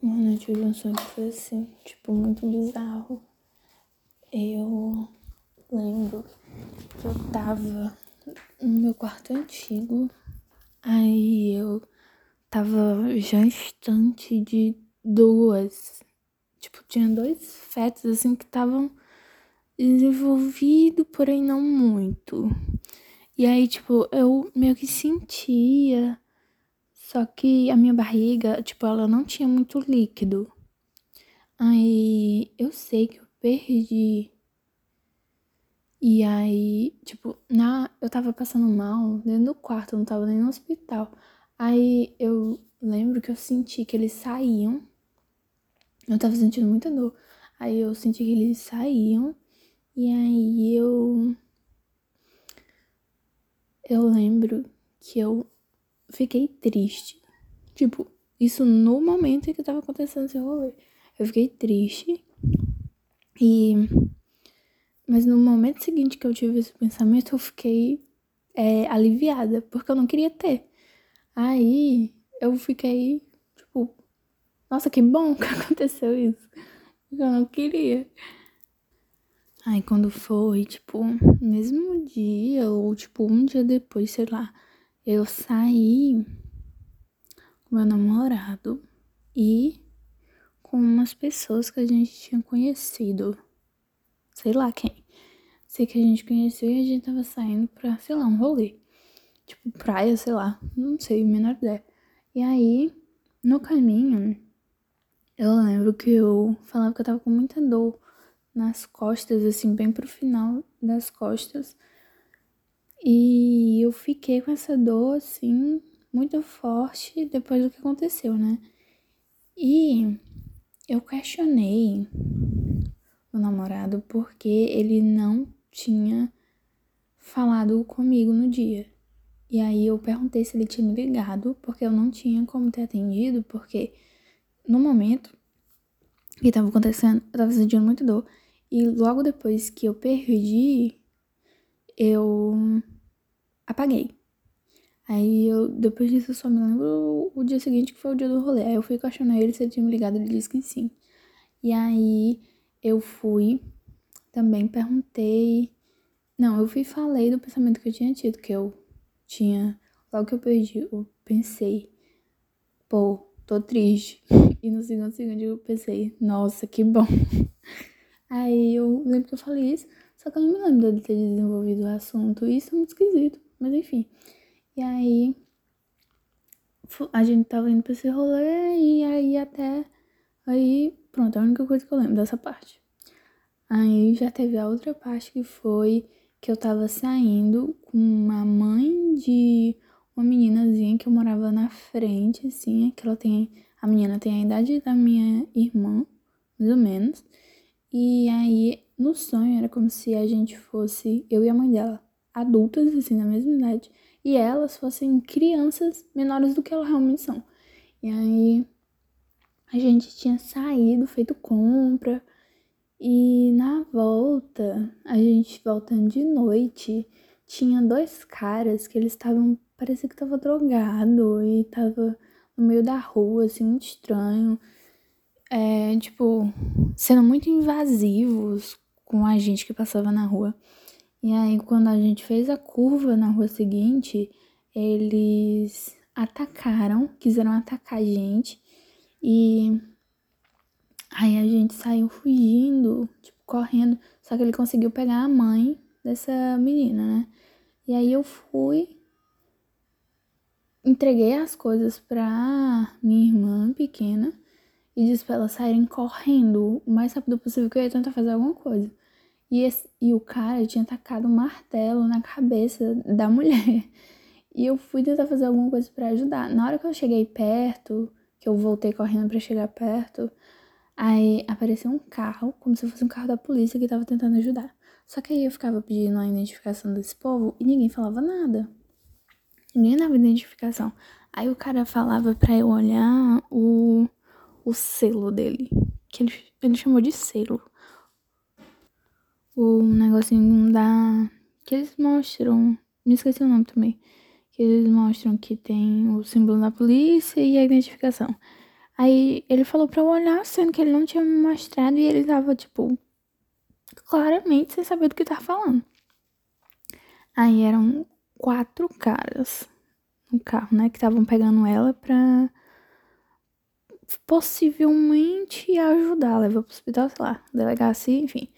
Mano, eu tive um sonho que foi assim, tipo, muito bizarro. Eu lembro que eu tava no meu quarto antigo, aí eu tava já estante de duas. Tipo, tinha dois fetos assim que estavam desenvolvidos, porém não muito. E aí, tipo, eu meio que sentia só que a minha barriga, tipo, ela não tinha muito líquido. Aí eu sei que eu perdi. E aí, tipo, na, eu tava passando mal dentro do quarto, eu não tava nem no hospital. Aí eu lembro que eu senti que eles saíam. Eu tava sentindo muita dor. Aí eu senti que eles saíam. E aí eu. Eu lembro que eu fiquei triste. Tipo, isso no momento em que tava acontecendo esse rolê. Eu fiquei triste. E. Mas no momento seguinte que eu tive esse pensamento, eu fiquei é, aliviada, porque eu não queria ter. Aí eu fiquei, tipo, nossa, que bom que aconteceu isso. Eu não queria. Aí quando foi, tipo, mesmo dia, ou tipo, um dia depois, sei lá, eu saí com meu namorado e com umas pessoas que a gente tinha conhecido. Sei lá quem. Sei que a gente conheceu e a gente tava saindo pra, sei lá, um rolê. Tipo, praia, sei lá. Não sei, menor ideia. E aí, no caminho, eu lembro que eu falava que eu tava com muita dor nas costas, assim, bem pro final das costas. E eu fiquei com essa dor, assim, muito forte depois do que aconteceu, né? E eu questionei o namorado porque ele não tinha falado comigo no dia. E aí eu perguntei se ele tinha me ligado, porque eu não tinha como ter atendido, porque no momento que tava acontecendo, eu tava sentindo muito dor. E logo depois que eu perdi, eu apaguei. Aí eu, depois disso, eu só me lembro o, dia seguinte, que foi o dia do rolê. Aí eu fui questionar ele se ele tinha me ligado, ele disse que sim. E aí eu fui, também perguntei. Não, eu fui falei do pensamento que eu tinha tido, que eu tinha. Logo que eu perdi, eu pensei, pô, tô triste. E no segundo segundo eu pensei, nossa, que bom. Aí eu lembro que eu falei isso, só que eu não me lembro dele ter desenvolvido o assunto. Isso é muito esquisito, mas enfim. E aí a gente tava indo pra esse rolê e aí até. Aí, pronto, é a única coisa que eu lembro dessa parte. Aí já teve a outra parte que foi que eu tava saindo com uma mãe de uma meninazinha que eu morava na frente, assim, que ela tem. A menina tem a idade da minha irmã, mais ou menos. E aí, no sonho, era como se a gente fosse, eu e a mãe dela, adultas, assim, na mesma idade e elas fossem crianças menores do que elas realmente são. E aí a gente tinha saído, feito compra, e na volta, a gente voltando de noite, tinha dois caras que eles estavam, parecia que tava drogado e tava no meio da rua, assim, muito estranho. É, tipo, sendo muito invasivos com a gente que passava na rua. E aí, quando a gente fez a curva na rua seguinte, eles atacaram, quiseram atacar a gente. E aí a gente saiu fugindo, tipo, correndo. Só que ele conseguiu pegar a mãe dessa menina, né? E aí eu fui, entreguei as coisas pra minha irmã pequena e disse pra elas saírem correndo o mais rápido possível que eu ia tentar fazer alguma coisa. E, esse, e o cara tinha tacado um martelo na cabeça da mulher. E eu fui tentar fazer alguma coisa para ajudar. Na hora que eu cheguei perto, que eu voltei correndo para chegar perto, aí apareceu um carro, como se fosse um carro da polícia que tava tentando ajudar. Só que aí eu ficava pedindo a identificação desse povo e ninguém falava nada. Ninguém dava identificação. Aí o cara falava pra eu olhar o, o selo dele. Que ele, ele chamou de selo o negocinho da. que eles mostram. Me esqueci o nome também. Que eles mostram que tem o símbolo da polícia e a identificação. Aí ele falou pra eu olhar, sendo que ele não tinha me mostrado e ele tava, tipo, claramente sem saber do que tava falando. Aí eram quatro caras no carro, né, que estavam pegando ela pra possivelmente ajudar, levar pro hospital, sei lá, delegacia, enfim,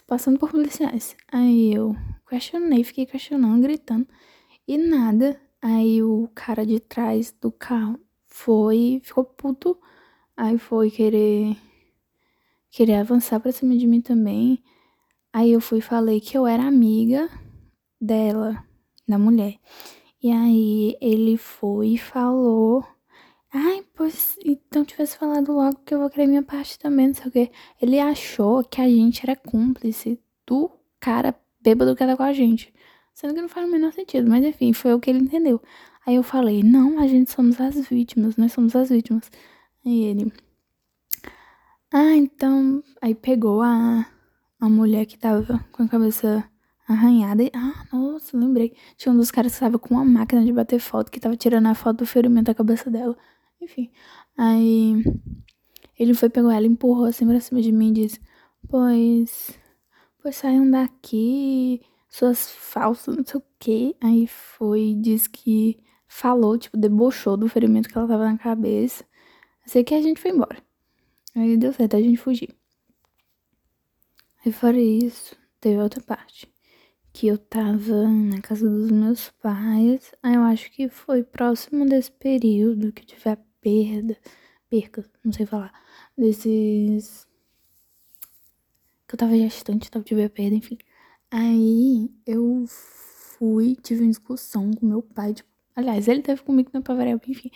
se passando por policiais. Aí eu questionei, fiquei questionando, gritando, e nada. Aí o cara de trás do carro foi, ficou puto, aí foi querer querer avançar pra cima de mim também. Aí eu fui falei que eu era amiga dela, da mulher. E aí ele foi e falou Ai, pois então tivesse falado logo que eu vou querer minha parte também, não sei o quê. Ele achou que a gente era cúmplice do cara bêbado que era com a gente. Sendo que não faz o menor sentido, mas enfim, foi o que ele entendeu. Aí eu falei, não, a gente somos as vítimas, nós somos as vítimas. Aí ele. Ah, então. Aí pegou a, a mulher que tava com a cabeça arranhada. E, ah, nossa, lembrei. Tinha um dos caras que tava com uma máquina de bater foto, que tava tirando a foto do ferimento da cabeça dela. Enfim. Aí ele foi, pegou ela, empurrou assim pra cima de mim e disse: Pois. Pois saiam daqui, suas falsas, não sei o quê. Aí foi, disse que falou, tipo, debochou do ferimento que ela tava na cabeça. Sei que a gente foi embora. Aí deu certo a gente fugir. Aí fora isso, teve outra parte. Que eu tava na casa dos meus pais. Aí eu acho que foi próximo desse período que tiver perda, perca, não sei falar, desses. Que eu tava gestante, tava de perda, enfim. Aí eu fui, tive uma discussão com meu pai, tipo, aliás, ele teve comigo na Pavarel, enfim.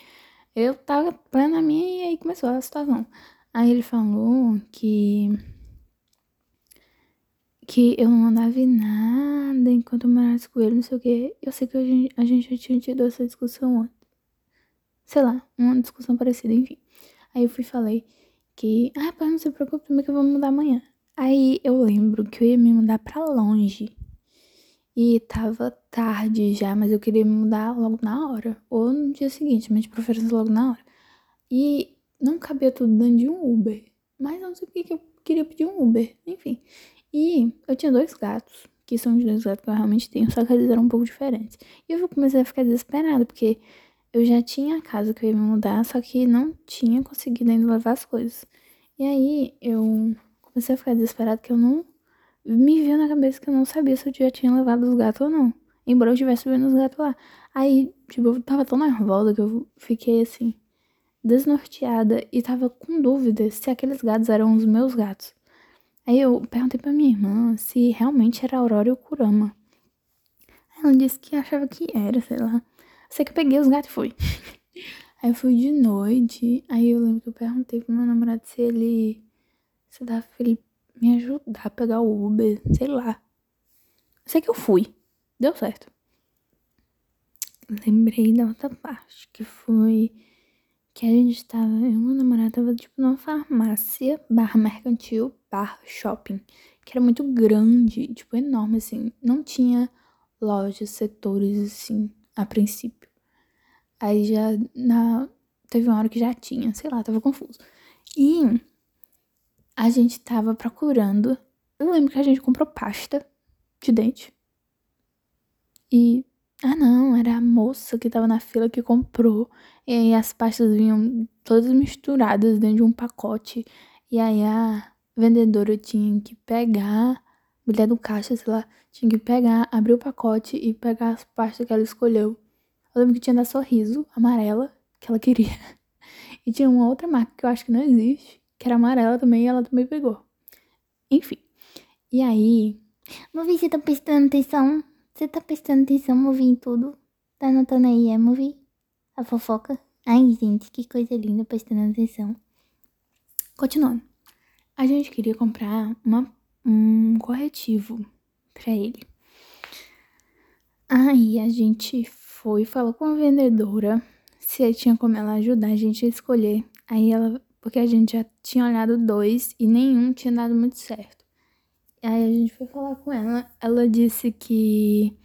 Eu tava plena minha e aí começou a situação. Aí ele falou que que eu não mandava em nada enquanto eu morasse com ele, não sei o que. Eu sei que a gente, a gente já tinha tido essa discussão antes sei lá, uma discussão parecida, enfim. Aí eu fui e falei que, ah, pai, não se preocupe também que eu vou mudar amanhã. Aí eu lembro que eu ia me mudar pra longe. E tava tarde já, mas eu queria me mudar logo na hora. Ou no dia seguinte, mas de preferência logo na hora. E não cabia tudo dentro de um Uber. Mas não sei porque que eu queria pedir um Uber. Enfim. E eu tinha dois gatos, que são os dois gatos que eu realmente tenho, só que eles eram um pouco diferentes. E eu comecei a ficar desesperada, porque eu já tinha a casa que eu ia me mudar, só que não tinha conseguido ainda levar as coisas. E aí eu comecei a ficar desesperada que eu não me via na cabeça que eu não sabia se eu já tinha levado os gatos ou não. Embora eu tivesse vendo os gatos lá. Aí, tipo, eu tava tão nervosa que eu fiquei assim, desnorteada e tava com dúvida se aqueles gatos eram os meus gatos. Aí eu perguntei pra minha irmã se realmente era Aurora ou Kurama. Ela disse que achava que era, sei lá. Sei que eu peguei os gatos e fui. aí eu fui de noite. Aí eu lembro que eu perguntei pro meu namorado se ele. Se dava pra ele me ajudar a pegar o Uber. Sei lá. Sei que eu fui. Deu certo. Lembrei da outra parte, que foi que a gente tava, eu e meu namorado tava tipo numa farmácia, barra mercantil, barra shopping, que era muito grande, tipo enorme assim, não tinha lojas, setores assim, a princípio. Aí já na teve uma hora que já tinha, sei lá, tava confuso. E a gente tava procurando. Eu lembro que a gente comprou pasta de dente. E ah não, era a moça que tava na fila que comprou. E aí as pastas vinham todas misturadas dentro de um pacote. E aí a vendedora tinha que pegar mulher do caixa, sei lá, tinha que pegar, abrir o pacote e pegar as pastas que ela escolheu. Eu lembro que tinha da Sorriso, amarela, que ela queria. E tinha uma outra marca que eu acho que não existe, que era amarela também, e ela também pegou. Enfim. E aí. Movi, você tá prestando atenção? Você tá prestando atenção, Movi, em tudo? Tá anotando aí, é, Movi? A fofoca? Ai, gente, que coisa linda prestando atenção. Continuando. A gente queria comprar uma um corretivo para ele. Aí a gente foi e falou com a vendedora se tinha como ela ajudar a gente a escolher. Aí ela, porque a gente já tinha olhado dois e nenhum tinha dado muito certo. Aí a gente foi falar com ela, ela disse que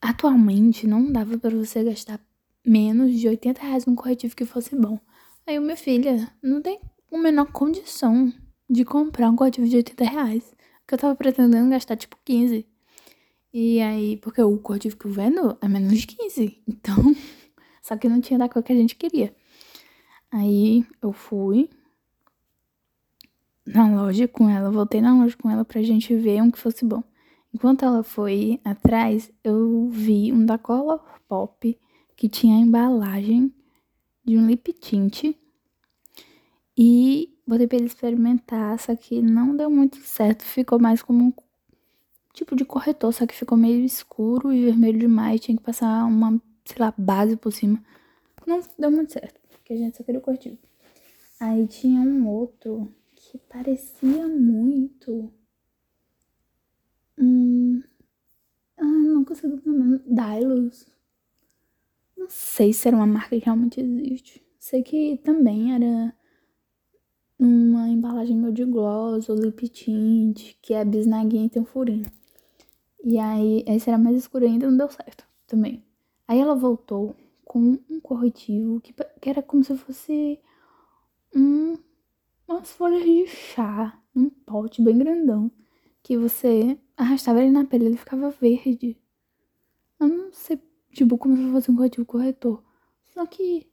atualmente não dava para você gastar menos de 80 reais num corretivo que fosse bom. Aí, minha filha, não tem a menor condição de comprar um corretivo de 80 reais. Que eu tava pretendendo gastar tipo 15. E aí, porque o corretivo que eu vendo é menos de 15. Então, só que não tinha da cor que a gente queria. Aí eu fui na loja com ela, voltei na loja com ela pra gente ver um que fosse bom. Enquanto ela foi atrás, eu vi um da Color Pop que tinha a embalagem de um lip tint e botei pra ele experimentar, só que não deu muito certo, ficou mais como um tipo de corretor, só que ficou meio escuro e vermelho demais, tinha que passar uma, sei lá, base por cima. Não deu muito certo, porque a gente só queria o. Aí tinha um outro que parecia muito. Hum. Ah, não consigo lembrar. Dylos. Não sei se era uma marca que realmente existe. Sei que também era uma embalagem meu de gloss ou lip tint, que é bisnaguinha e tem um furinho. E aí, esse era mais escuro ainda, não deu certo também. Aí ela voltou com um corretivo que, que era como se fosse um, umas folhas de chá, um pote bem grandão, que você arrastava ele na pele, ele ficava verde. Eu não sei, tipo, como se fosse um corretivo corretor. Só que.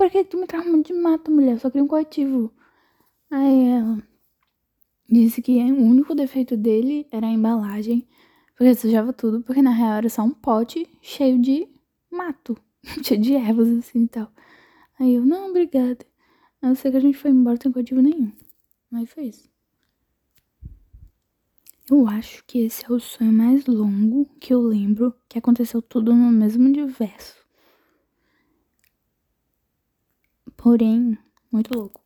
Por que tu me traz de mato, mulher? Eu só queria um corretivo. Aí ela disse que o único defeito dele era a embalagem, porque sujava tudo, porque na real era só um pote cheio de mato, cheio de ervas assim e tal. Aí eu, não, obrigada. Eu sei que a gente foi embora sem motivo nenhum. Mas foi isso. Eu acho que esse é o sonho mais longo que eu lembro que aconteceu tudo no mesmo universo. Porém, muito louco.